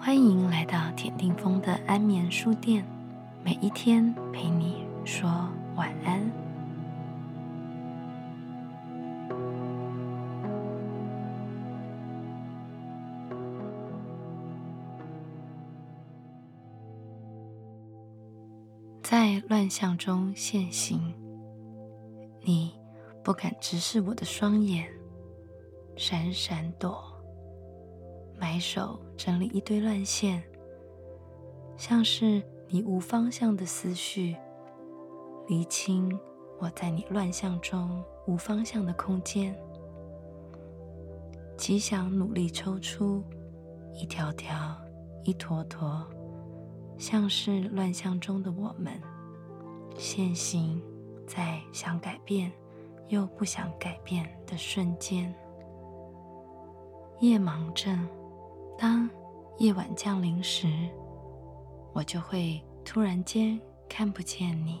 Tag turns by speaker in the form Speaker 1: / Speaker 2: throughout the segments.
Speaker 1: 欢迎来到田定峰的安眠书店，每一天陪你说晚安。在乱象中现形，你不敢直视我的双眼，闪闪躲。埋手整理一堆乱线，像是你无方向的思绪，厘清我在你乱象中无方向的空间。极想努力抽出一条条、一坨坨，像是乱象中的我们，现行在想改变又不想改变的瞬间。夜盲症。当夜晚降临时，我就会突然间看不见你，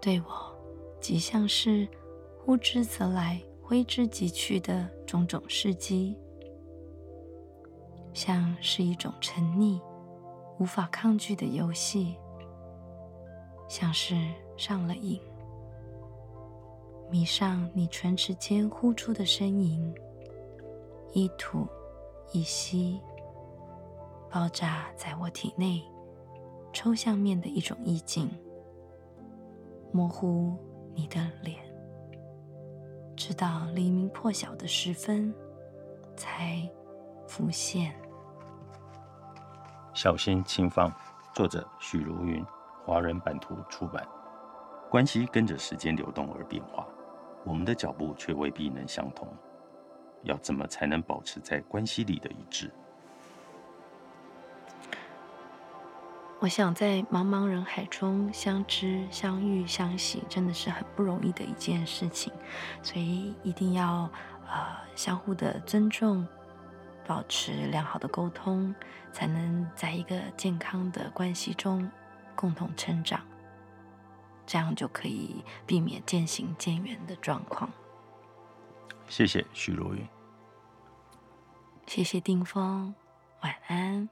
Speaker 1: 对我即像是呼之则来、挥之即去的种种事迹，像是一种沉溺、无法抗拒的游戏，像是上了瘾，迷上你唇齿间呼出的呻吟。一吐一吸，爆炸在我体内，抽象面的一种意境，模糊你的脸，直到黎明破晓的时分，才浮现。
Speaker 2: 小心轻放，作者许茹芸，华人版图出版。关系跟着时间流动而变化，我们的脚步却未必能相同。要怎么才能保持在关系里的一致？
Speaker 1: 我想，在茫茫人海中相知、相遇、相惜，真的是很不容易的一件事情。所以，一定要呃相互的尊重，保持良好的沟通，才能在一个健康的关系中共同成长。这样就可以避免渐行渐远的状况。
Speaker 2: 谢谢许茹芸，
Speaker 1: 谢谢丁峰，晚安。